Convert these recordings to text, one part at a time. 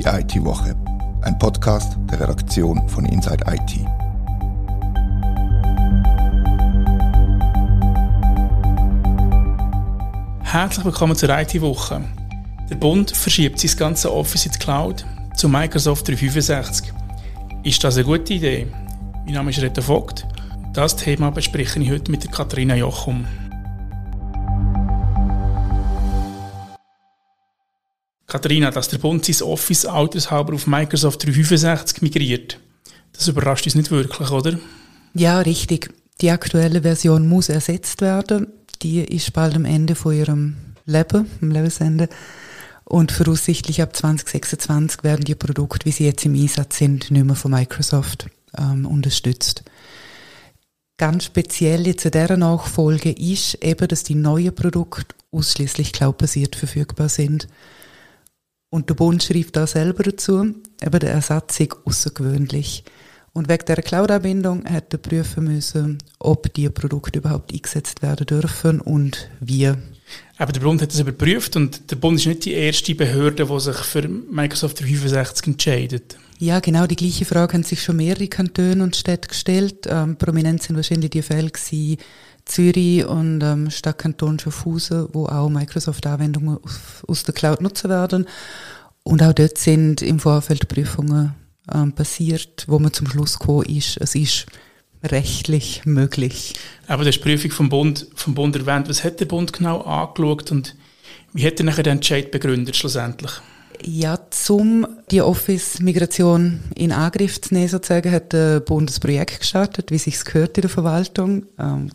die IT-Woche, ein Podcast der Redaktion von Inside IT. Herzlich willkommen zur IT-Woche. Der Bund verschiebt sein ganzes Office in die Cloud zu Microsoft 365. Ist das eine gute Idee? Mein Name ist Reto Vogt. Das Thema bespreche ich heute mit Katharina Jochum. Katharina, dass der Bund sein Office altershalber auf Microsoft 365 migriert, das überrascht uns nicht wirklich, oder? Ja, richtig. Die aktuelle Version muss ersetzt werden. Die ist bald am Ende von ihrem Leben, am Lebensende. Und voraussichtlich ab 2026 werden die Produkte, wie sie jetzt im Einsatz sind, nicht mehr von Microsoft ähm, unterstützt. Ganz speziell jetzt in dieser Nachfolge ist eben, dass die neuen Produkte ausschließlich cloudbasiert verfügbar sind. Und der Bund schreibt da selber dazu, eben der Ersatz ist außergewöhnlich. Und wegen dieser Cloud-Anbindung hat er prüfen müssen, ob die Produkte überhaupt eingesetzt werden dürfen und wie. Aber der Bund hat das überprüft und der Bund ist nicht die erste Behörde, die sich für Microsoft 365 entscheidet. Ja, genau die gleiche Frage haben sich schon mehrere Kantone und Städte gestellt. Ähm, prominent sind wahrscheinlich die Fälle gewesen, Zürich und ähm, Stadtkanton Schaffhausen, wo auch Microsoft-Anwendungen aus der Cloud nutzen werden. Und auch dort sind im Vorfeld Prüfungen ähm, passiert, wo man zum Schluss gekommen ist, es ist rechtlich möglich. Aber das Prüfung vom Bund, vom Bund erwähnt. Was hat der Bund genau angeschaut und wie hat er nachher den Entscheid begründet schlussendlich? Ja, zum die Office-Migration in Angriff zu nehmen, sozusagen, hat der Bund das Projekt gestartet, wie sich gehört in der Verwaltung. Ähm,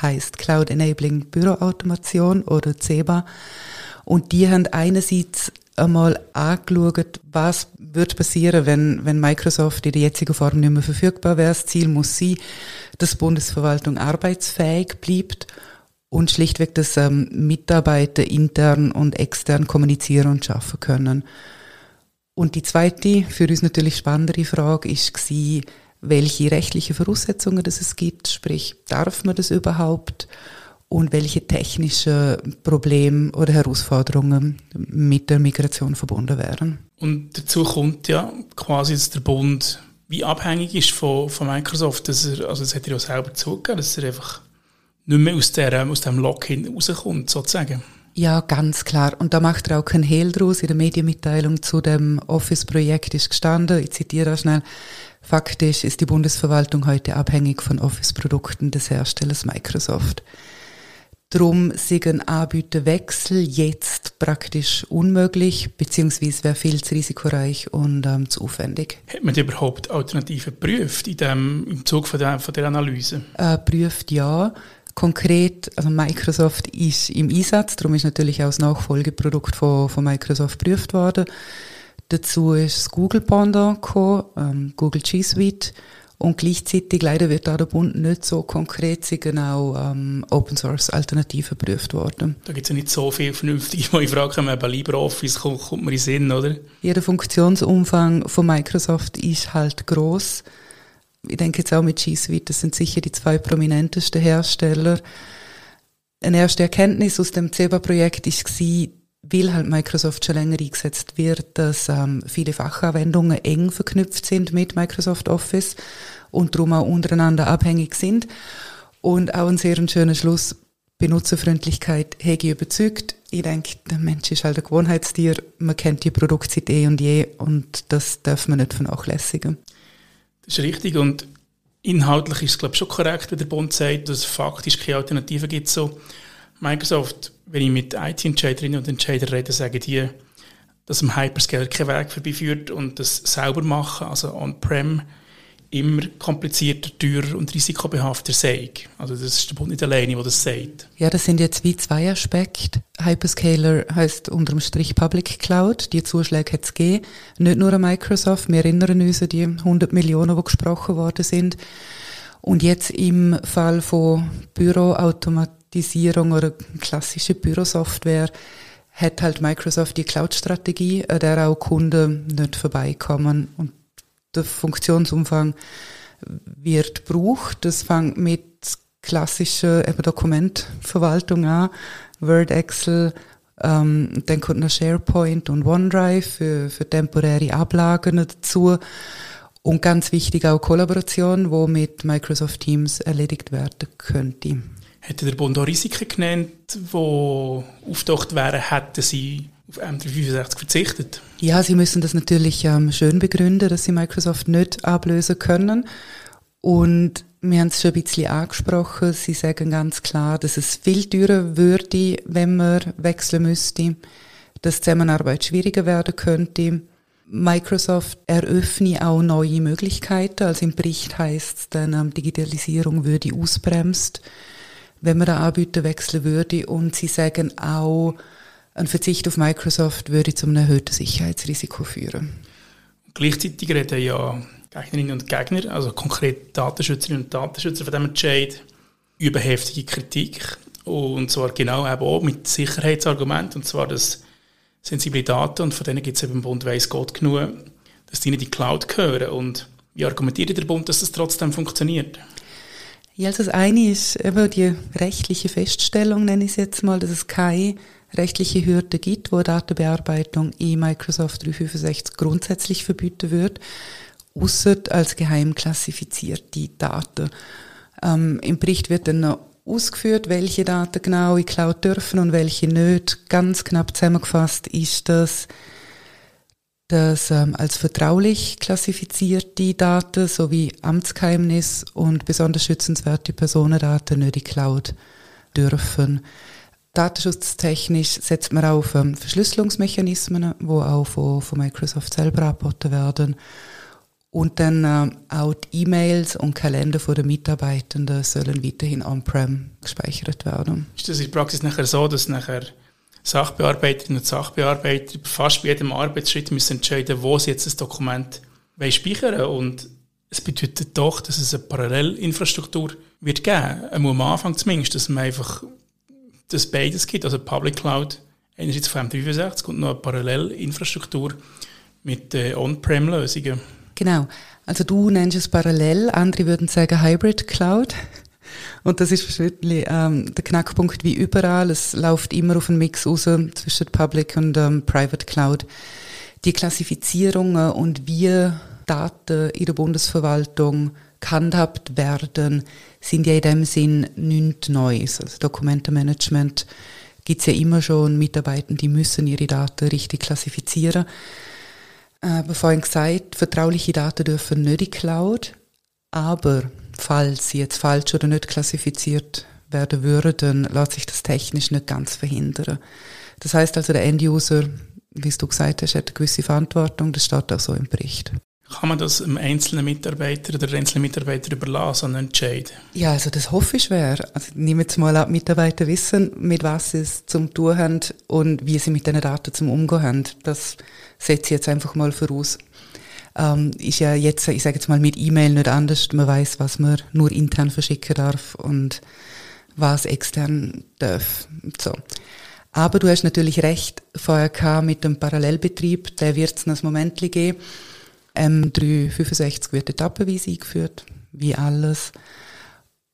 heißt Cloud Enabling Büroautomation oder CEBA. Und die haben einerseits einmal angeschaut, was wird passieren, wenn, wenn Microsoft in der jetzigen Form nicht mehr verfügbar wäre. Das Ziel muss sein, dass die Bundesverwaltung arbeitsfähig bleibt und schlichtweg, dass ähm, Mitarbeiter intern und extern kommunizieren und schaffen können. Und die zweite, für uns natürlich spannendere Frage ist welche rechtliche Voraussetzungen das es gibt, sprich, darf man das überhaupt und welche technische Probleme oder Herausforderungen mit der Migration verbunden wären. Und dazu kommt ja quasi, dass der Bund wie abhängig ist von, von Microsoft, dass er, also das hat er ja selber zugegeben, dass er einfach nicht mehr aus, der, aus dem Lock rauskommt, sozusagen. Ja, ganz klar. Und da macht er auch keinen Hehl draus. In der Medienmitteilung zu dem Office-Projekt ist gestanden, ich zitiere auch schnell, faktisch ist die Bundesverwaltung heute abhängig von Office-Produkten des Herstellers Microsoft. Drum sind ein Anbieterwechsel jetzt praktisch unmöglich, beziehungsweise wäre viel zu risikoreich und ähm, zu aufwendig. Hat man überhaupt Alternativen geprüft in dem, im Zug von der, von der Analyse? Äh, prüft ja. Konkret, also Microsoft ist im Einsatz, darum ist natürlich auch das Nachfolgeprodukt von, von Microsoft geprüft worden. Dazu ist das Google Pendant gekommen, ähm, Google G Suite und gleichzeitig leider wird da der Bund nicht so konkret, sind genau ähm, Open Source Alternativen geprüft worden. Da gibt es ja nicht so viel vernünftig. Ich frage mich, bei LibreOffice kommt, kommt mir in Sinn, oder? Ja, der Funktionsumfang von Microsoft ist halt groß. Ich denke jetzt auch mit G Suite, das sind sicher die zwei prominentesten Hersteller. Eine erste Erkenntnis aus dem CEBA-Projekt war, weil halt Microsoft schon länger eingesetzt wird, dass ähm, viele Fachanwendungen eng verknüpft sind mit Microsoft Office und darum auch untereinander abhängig sind. Und auch ein sehr schöner Schluss, Benutzerfreundlichkeit hege ich überzeugt. Ich denke, der Mensch ist halt ein Gewohnheitstier, man kennt die Produkte eh und je und das darf man nicht vernachlässigen. Das ist richtig und inhaltlich ist es glaube ich schon korrekt, wenn der Bund sagt, dass es faktisch keine Alternative gibt. So Microsoft, wenn ich mit IT-Entscheiderinnen und Entscheidern rede, sagen die, dass im Hyperscaler kein Weg vorbeiführt und das sauber machen, also on-prem, immer komplizierter, teurer und risikobehafter sei. Also das ist der Bund nicht alleine, der das sagt. Ja, das sind jetzt wie zwei Aspekte. Hyperscaler heißt unterm Strich Public Cloud. Die Zuschläge hat es gegeben. Nicht nur an Microsoft. Wir erinnern uns an die 100 Millionen, die gesprochen worden sind. Und jetzt im Fall von Büroautomat Automatisierung oder klassische Bürosoftware hat halt Microsoft die Cloud-Strategie, an der auch Kunden nicht vorbeikommen. Und der Funktionsumfang wird gebraucht. Das fängt mit klassischer Dokumentverwaltung an, Word, Excel, Ähm, dann kommt noch SharePoint und OneDrive für, für temporäre Ablagen dazu. Und ganz wichtig auch Kollaboration, wo mit Microsoft Teams erledigt werden könnte. Hätte der Bund auch Risiken genannt, die auftaucht wären, hätten Sie auf M365 verzichtet? Ja, Sie müssen das natürlich ähm, schön begründen, dass Sie Microsoft nicht ablösen können. Und wir haben es schon ein bisschen angesprochen. Sie sagen ganz klar, dass es viel teurer würde, wenn man wechseln müsste, dass Zusammenarbeit schwieriger werden könnte. Microsoft eröffne auch neue Möglichkeiten. Also im Bericht heißt es dann, ähm, Digitalisierung würde ausbremst, wenn man den Anbieter wechseln würde. Und sie sagen auch, ein Verzicht auf Microsoft würde zu einem erhöhten Sicherheitsrisiko führen. Gleichzeitig reden ja Gegnerinnen und Gegner, also konkret Datenschützerinnen und Datenschützer von diesem Entscheid, über heftige Kritik. Und zwar genau eben auch mit Sicherheitsargumenten, und zwar, dass sensible Daten, und von denen gibt es eben im Bund weiss Gott genug, dass die in die Cloud gehören. Und wie argumentiert der Bund, dass das trotzdem funktioniert? Ja, also das eine ist eben die rechtliche Feststellung, nenne ich es jetzt mal, dass es keine rechtliche Hürde gibt, wo Datenbearbeitung in Microsoft 365 grundsätzlich verbieten wird außer als geheim klassifizierte Daten. Ähm, Im Bericht wird dann noch ausgeführt, welche Daten genau in Cloud dürfen und welche nicht. Ganz knapp zusammengefasst ist das, dass ähm, als vertraulich klassifizierte Daten sowie Amtsgeheimnis und besonders schützenswerte Personendaten nicht in Cloud dürfen. Datenschutztechnisch setzt man auf ähm, Verschlüsselungsmechanismen, wo auch von, von Microsoft selber angeboten werden. Und dann äh, auch die E-Mails und Kalender der Mitarbeitenden sollen weiterhin on-prem gespeichert werden. Ist das in der Praxis nachher so, dass nachher Sachbearbeiterinnen und Sachbearbeiter fast bei jedem Arbeitsschritt müssen entscheiden, wo sie jetzt das Dokument speichern und es bedeutet doch, dass es eine Parallelinfrastruktur wird geben. Einmal am Anfang zumindest, dass man einfach das beides gibt, also Public Cloud einerseits von M365 und noch eine Parallelinfrastruktur mit äh, On-Prem-Lösungen. Genau. Also du nennst es parallel, andere würden sagen Hybrid Cloud. Und das ist wirklich ähm, der Knackpunkt wie überall. Es läuft immer auf einen Mix raus zwischen Public und ähm, Private Cloud. Die Klassifizierungen und wie Daten in der Bundesverwaltung gehandhabt werden, sind ja in dem Sinn nichts Neues. Also Dokumentenmanagement gibt es ja immer schon Mitarbeiter, die müssen ihre Daten richtig klassifizieren. Äh, vorhin gesagt, vertrauliche Daten dürfen nicht in Cloud, aber falls sie jetzt falsch oder nicht klassifiziert werden würden, lässt sich das technisch nicht ganz verhindern. Das heißt also, der Enduser, wie du gesagt hast, hat eine gewisse Verantwortung, das steht auch so im Bericht. Kann man das einem einzelnen Mitarbeiter oder der einzelnen Mitarbeiter überlassen, einen Entscheid? Ja, also das hoffe ich schwer. Also nehmen wir mal an, Mitarbeiter wissen, mit was sie es zum tun haben und wie sie mit diesen Daten zum Umgehen haben. Das setze ich jetzt einfach mal voraus. Ähm, ist ja jetzt, ich sage jetzt mal, mit E-Mail nicht anders. Man weiß, was man nur intern verschicken darf und was extern darf. So. Aber du hast natürlich recht, VRK mit dem Parallelbetrieb, der wird es noch ein Moment geben. M365 wird etappenweise eingeführt, wie alles.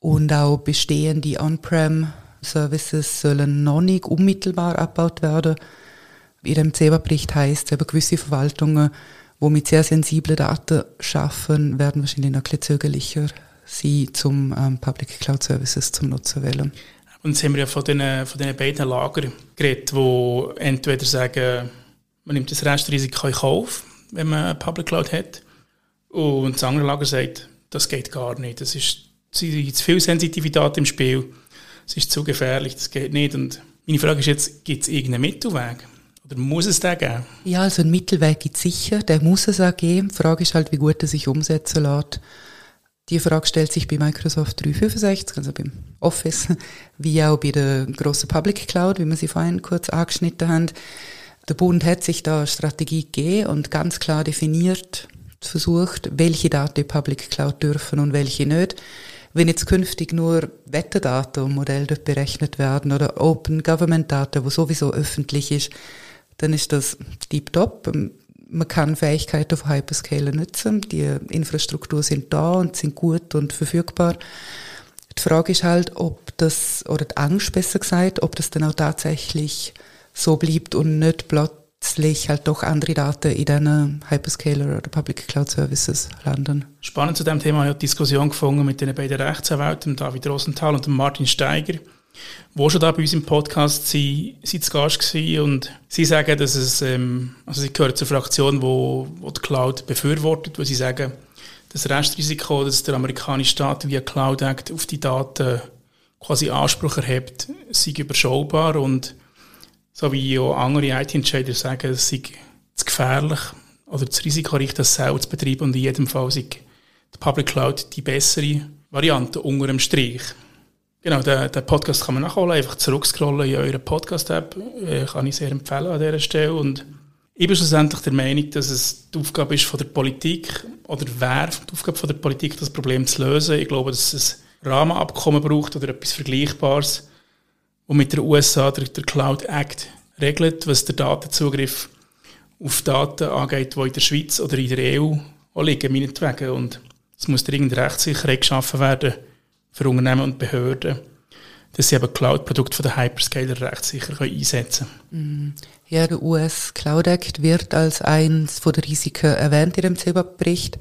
Und auch bestehende On-Prem-Services sollen noch nicht unmittelbar abgebaut werden. In dem CEBA-Bericht heißt es, gewisse Verwaltungen, die mit sehr sensiblen Daten schaffen, werden wahrscheinlich noch ein zögerlicher sein, zum ähm, Public Cloud Services zum Nutzen wählen. Und jetzt haben wir ja von diesen, von diesen beiden Lagern geredet, die entweder sagen, man nimmt das Restrisiko in Kauf, wenn man Public Cloud hat, und das andere Lager sagt, das geht gar nicht, das ist zu viel Sensitivität im Spiel, es ist zu gefährlich, das geht nicht. Und meine Frage ist jetzt, gibt es irgendeinen Mittelweg? Oder muss es den geben? Ja, also einen Mittelweg gibt es sicher, der muss es auch geben. Die Frage ist halt, wie gut er sich umsetzen lässt. Die Frage stellt sich bei Microsoft 365, also beim Office, wie auch bei der grossen Public Cloud, wie wir sie vorhin kurz angeschnitten haben. Der Bund hat sich da eine Strategie gegeben und ganz klar definiert, versucht, welche Daten Public Cloud dürfen und welche nicht. Wenn jetzt künftig nur Wetterdaten und Modell dort berechnet werden oder Open Government Daten, wo sowieso öffentlich ist, dann ist das deep-top. Man kann Fähigkeiten von Hyperscaler nutzen. Die Infrastruktur sind da und sind gut und verfügbar. Die Frage ist halt, ob das, oder die Angst besser gesagt, ob das dann auch tatsächlich so bleibt und nicht plötzlich halt doch andere Daten in diesen Hyperscaler oder Public Cloud Services landen. Spannend zu dem Thema, habe die Diskussion gefunden mit den beiden Rechtsanwälten, David Rosenthal und Martin Steiger, wo schon da bei uns im Podcast sie, sie zu Gast und sie sagen, dass es, ähm, also sie gehören zur Fraktion, wo, wo die Cloud befürwortet, wo sie sagen, das Restrisiko, dass der amerikanische Staat via Cloud Act auf die Daten quasi Anspruch erhebt, sei überschaubar und so wie auch andere IT-Entscheider sagen, es sei zu gefährlich oder das Risiko reicht, das selber zu betreiben und in jedem Fall sei die Public Cloud die bessere Variante unter dem Strich. Genau, den, den Podcast kann man nachholen, einfach zurückscrollen in eurer Podcast-App, äh, kann ich sehr empfehlen an dieser Stelle und ich bin schlussendlich der Meinung, dass es die Aufgabe ist von der Politik oder wäre die Aufgabe von der Politik, das Problem zu lösen. Ich glaube, dass es ein Rahmenabkommen braucht oder etwas Vergleichbares, wo mit der USA der, der Cloud Act regelt, was der Datenzugriff auf Daten angeht, die in der Schweiz oder in der EU liegen, meinetwegen. Und es muss dringend Rechtssicherheit geschaffen werden für Unternehmen und Behörden, dass sie eben Cloud-Produkte den Hyperscaler rechtssicher einsetzen können. Mhm. Ja, der US Cloud Act wird als eines der Risiken erwähnt in dem CEBA-Bericht.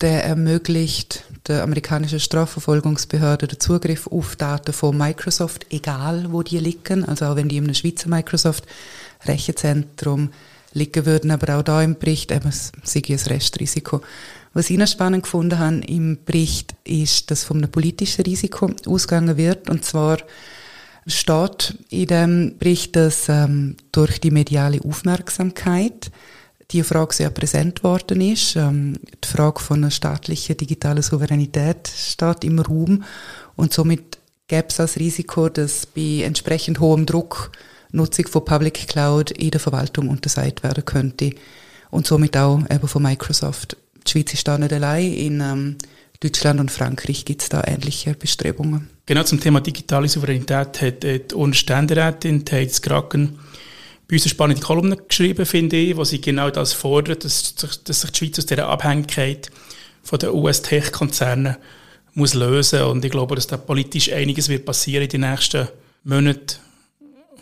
Der ermöglicht der amerikanischen Strafverfolgungsbehörde den Zugriff auf Daten von Microsoft, egal wo die liegen. Also auch wenn die einem Schweizer Microsoft Rechenzentrum liegen würden, aber auch da im Bericht eben sei ein Restrisiko. Was ich noch spannend gefunden habe im Bericht ist, dass von einem politischen Risiko ausgegangen wird, und zwar steht in dem Bericht, dass ähm, durch die mediale Aufmerksamkeit die Frage sehr präsent worden ist. Ähm, die Frage von einer staatlichen digitalen Souveränität steht im Raum und somit gäbe es das Risiko, dass bei entsprechend hohem Druck Nutzung von Public Cloud in der Verwaltung untersagt werden könnte und somit auch eben von Microsoft. Die Schweiz ist da nicht allein. In ähm, Deutschland und Frankreich gibt es da ähnliche Bestrebungen. Genau zum Thema digitale Souveränität hat die Unständerätin Thais Kraken bei uns eine spannende Kolumne geschrieben, finde ich, wo sie genau das fordert, dass, dass sich die Schweiz aus dieser Abhängigkeit von den US-Tech-Konzernen muss lösen und ich glaube, dass da politisch einiges wird passieren in den nächsten Monaten,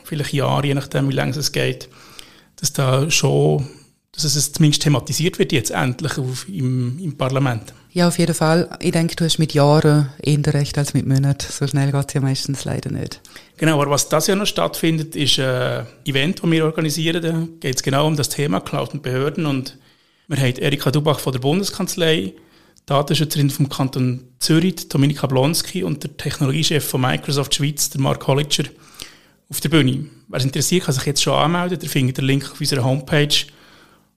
vielleicht Jahren, je nachdem, wie lange es geht, dass da schon dass es zumindest thematisiert wird jetzt endlich auf, im, im Parlament. Ja, auf jeden Fall. Ich denke, du hast mit Jahren eher recht als mit Monaten. So schnell geht es ja meistens leider nicht. Genau, aber was das ja noch stattfindet, ist ein Event, das wir organisieren. Da geht es genau um das Thema Cloud und Behörden. Und wir haben Erika Dubach von der Bundeskanzlei, Datenschützerin vom Kanton Zürich, Dominika Blonski und der Technologiechef von Microsoft Schweiz, der Mark Holliger, auf der Bühne. Wer es interessiert, kann sich jetzt schon anmelden. Ihr findet den Link auf unserer Homepage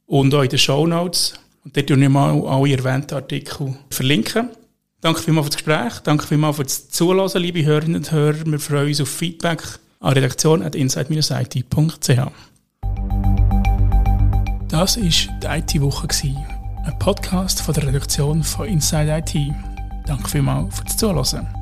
und auch in den Show Notes. Und dort tun wir mal alle erwähnten Artikel verlinken. Danke vielmals für das Gespräch, danke vielmals für das Zuhören, liebe Hörerinnen und Hörer. Wir freuen uns auf Feedback an redaktion.inside-it.ch. Das war die IT-Woche, ein Podcast von der Redaktion von Inside IT. Danke vielmals für das Zuhören.